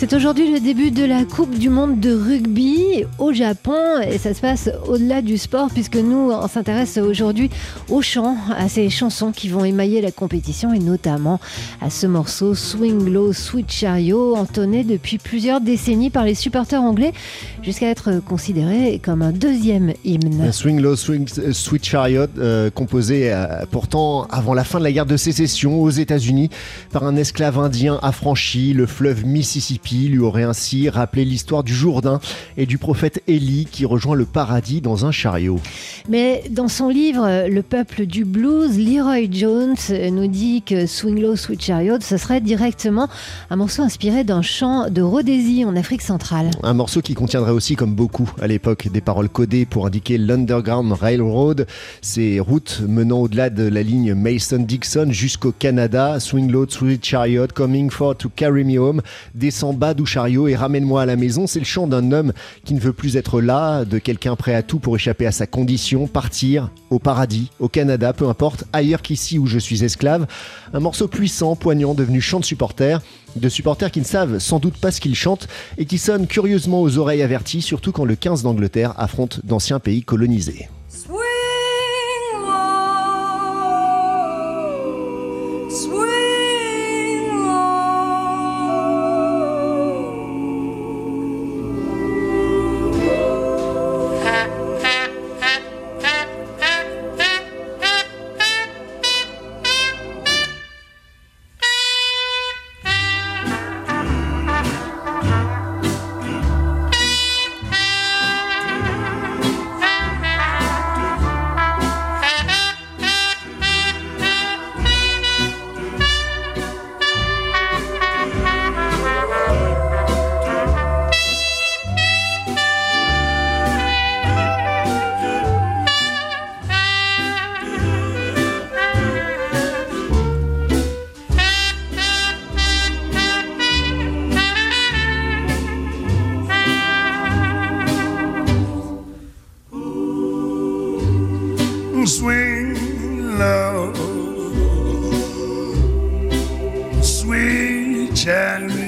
C'est aujourd'hui le début de la Coupe du Monde de rugby au Japon et ça se passe au-delà du sport puisque nous on s'intéresse aujourd'hui aux chants, à ces chansons qui vont émailler la compétition et notamment à ce morceau Swing Low Sweet Chariot entonné depuis plusieurs décennies par les supporters anglais jusqu'à être considéré comme un deuxième hymne. Swing Low Swing Sweet Chariot euh, composé euh, pourtant avant la fin de la guerre de sécession aux États-Unis par un esclave indien affranchi, le fleuve Mississippi lui aurait ainsi rappelé l'histoire du Jourdain et du prophète Élie qui rejoint le paradis dans un chariot. Mais dans son livre Le peuple du blues, Leroy Jones nous dit que Swing Low Sweet Chariot, ce serait directement un morceau inspiré d'un chant de Rhodésie en Afrique centrale. Un morceau qui contiendrait aussi, comme beaucoup à l'époque, des paroles codées pour indiquer l'Underground Railroad, ces routes menant au-delà de la ligne Mason-Dixon jusqu'au Canada. Swing Low Sweet Chariot, coming for to carry me home, descend bas du chariot et ramène-moi à la maison. C'est le chant d'un homme qui ne veut plus être là, de quelqu'un prêt à tout pour échapper à sa condition, partir au paradis, au Canada, peu importe, ailleurs qu'ici où je suis esclave. Un morceau puissant, poignant, devenu chant de supporters, de supporters qui ne savent sans doute pas ce qu'ils chantent et qui sonnent curieusement aux oreilles averties, surtout quand le 15 d'Angleterre affronte d'anciens pays colonisés.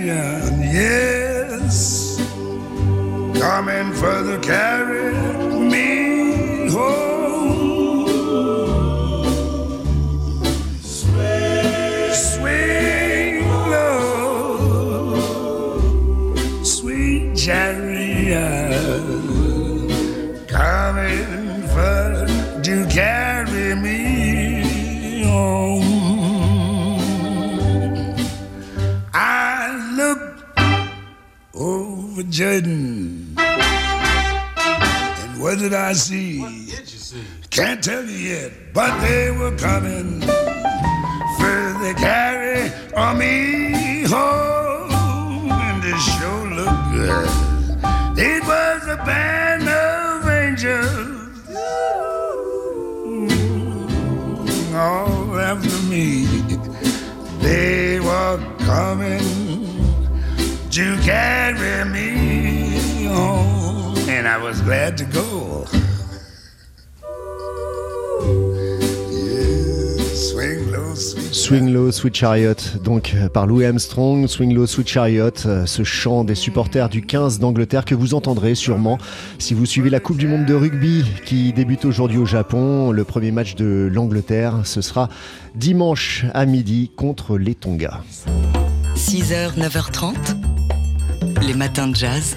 Champion, yes, coming for the carry me home. Swing low, sweet chariot, coming for to carry over Jordan, and what did I see? Can't tell you yet, but they were coming for the carry on me home, and it sure looked good. It was a band of angels all after me. To carry me home, and I was glad to go. Yeah, swing low, sweet Swing Low, Sweet Chariot, donc euh, par Louis Armstrong, Swing Low, Sweet Chariot, euh, ce chant des supporters du 15 d'Angleterre que vous entendrez sûrement si vous suivez la Coupe du Monde de rugby qui débute aujourd'hui au Japon. Le premier match de l'Angleterre, ce sera dimanche à midi contre les Tonga. 6h, 9h30, les matins de jazz.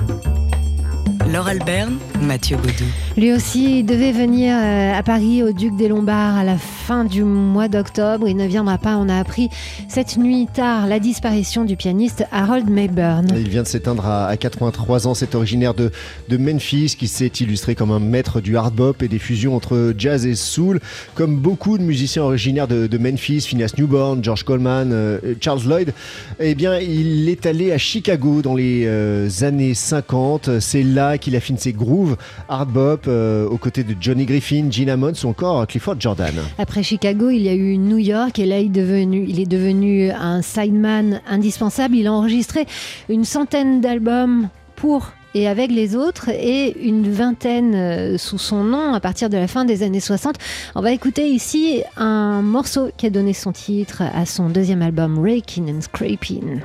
Laure Alberne, Mathieu Baudou. Lui aussi devait venir euh, à Paris au Duc des Lombards à la fin du mois d'octobre. Il ne viendra pas. On a appris cette nuit tard la disparition du pianiste Harold Mayburn. Il vient de s'éteindre à, à 83 ans. C'est originaire de, Memphis qui s'est illustré comme un maître du hard bop et des fusions entre jazz et soul. Comme beaucoup de musiciens originaires de, Memphis, Phineas Newborn, George Coleman, euh, Charles Lloyd, eh bien, il est allé à Chicago dans les euh, années 50. C'est là qu'il affine ses grooves hard bop euh, aux côtés de Johnny Griffin, Gina Mons ou encore Clifford Jordan. Après Chicago, il y a eu New York et là il est devenu, il est devenu un sideman indispensable. Il a enregistré une centaine d'albums pour et avec les autres et une vingtaine euh, sous son nom à partir de la fin des années 60. On va écouter ici un morceau qui a donné son titre à son deuxième album Raking and Scraping.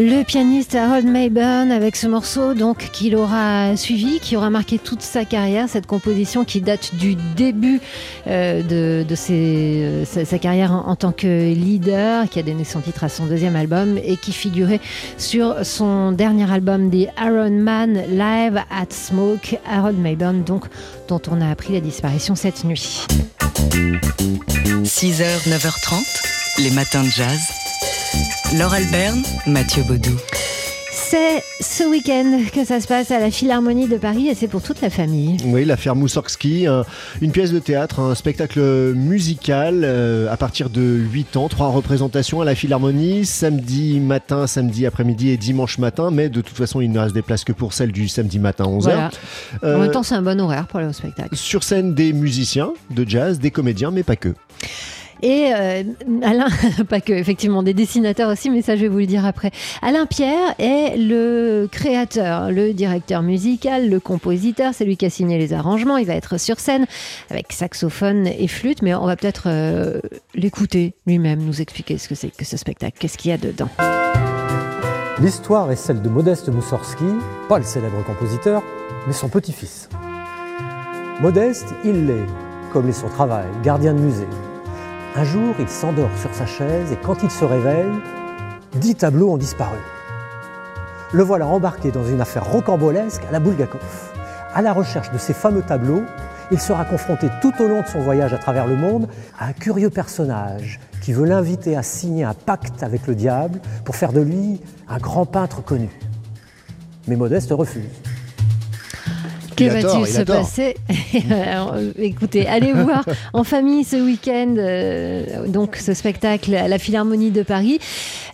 Le pianiste Harold Mayburn avec ce morceau donc qu'il aura suivi, qui aura marqué toute sa carrière, cette composition qui date du début euh, de, euh, sa, carrière en, en, tant que leader, qui a donné son titre à son deuxième album et qui figurait sur son dernier album The Iron Man Live at Smoke, Harold Mayburn donc dont on a appris la disparition cette nuit. 6h, 9h30, les matins de jazz. Laure Alberne, Mathieu Baudou. C'est ce week-end que ça se passe à la Philharmonie de Paris et c'est pour toute la famille. Oui, l'affaire Moussorgsky, un, une pièce de théâtre, un spectacle musical euh, à partir de 8 ans, trois représentations à la Philharmonie, samedi matin, samedi après-midi et dimanche matin, mais de toute façon il ne reste des places que pour celle du samedi matin 11h. Voilà. Euh, en même temps c'est un bon horaire pour aller au spectacle. Sur scène des musiciens de jazz, des comédiens, mais pas que. Et euh, Alain, pas que, effectivement, des dessinateurs aussi, mais ça je vais vous le dire après. Alain Pierre est le créateur, le directeur musical, le compositeur, c'est lui qui a signé les arrangements. Il va être sur scène avec saxophone et flûte, mais on va peut-être euh, l'écouter lui-même, nous expliquer ce que c'est que ce spectacle, qu'est-ce qu'il y a dedans. L'histoire est celle de Modeste Moussorgsky, pas le célèbre compositeur, mais son petit-fils. Modeste, il l'est, comme est son travail, gardien de musée. Un jour, il s'endort sur sa chaise et quand il se réveille, dix tableaux ont disparu. Le voilà embarqué dans une affaire rocambolesque à la Bulgakov. À la recherche de ces fameux tableaux, il sera confronté tout au long de son voyage à travers le monde à un curieux personnage qui veut l'inviter à signer un pacte avec le diable pour faire de lui un grand peintre connu. Mais Modeste refuse. Que va-t-il se passer Alors, Écoutez, allez voir en famille ce week-end euh, donc ce spectacle à la Philharmonie de Paris.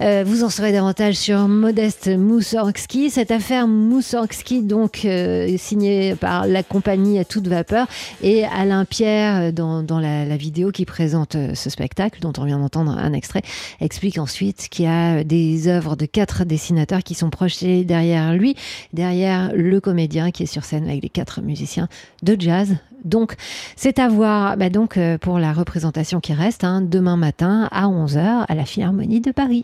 Euh, vous en saurez davantage sur Modeste Moussorgsky. Cette affaire Moussorgsky, donc euh, signée par la compagnie à toute vapeur et Alain Pierre dans, dans la, la, vidéo qui présente ce spectacle dont on vient d'entendre un extrait explique ensuite qu'il y a des œuvres de quatre dessinateurs qui sont projetées derrière lui, derrière le comédien qui est sur scène avec les quatre musiciens de jazz. Donc, c'est à voir bah donc, pour la représentation qui reste hein, demain matin à 11h à la Philharmonie de Paris.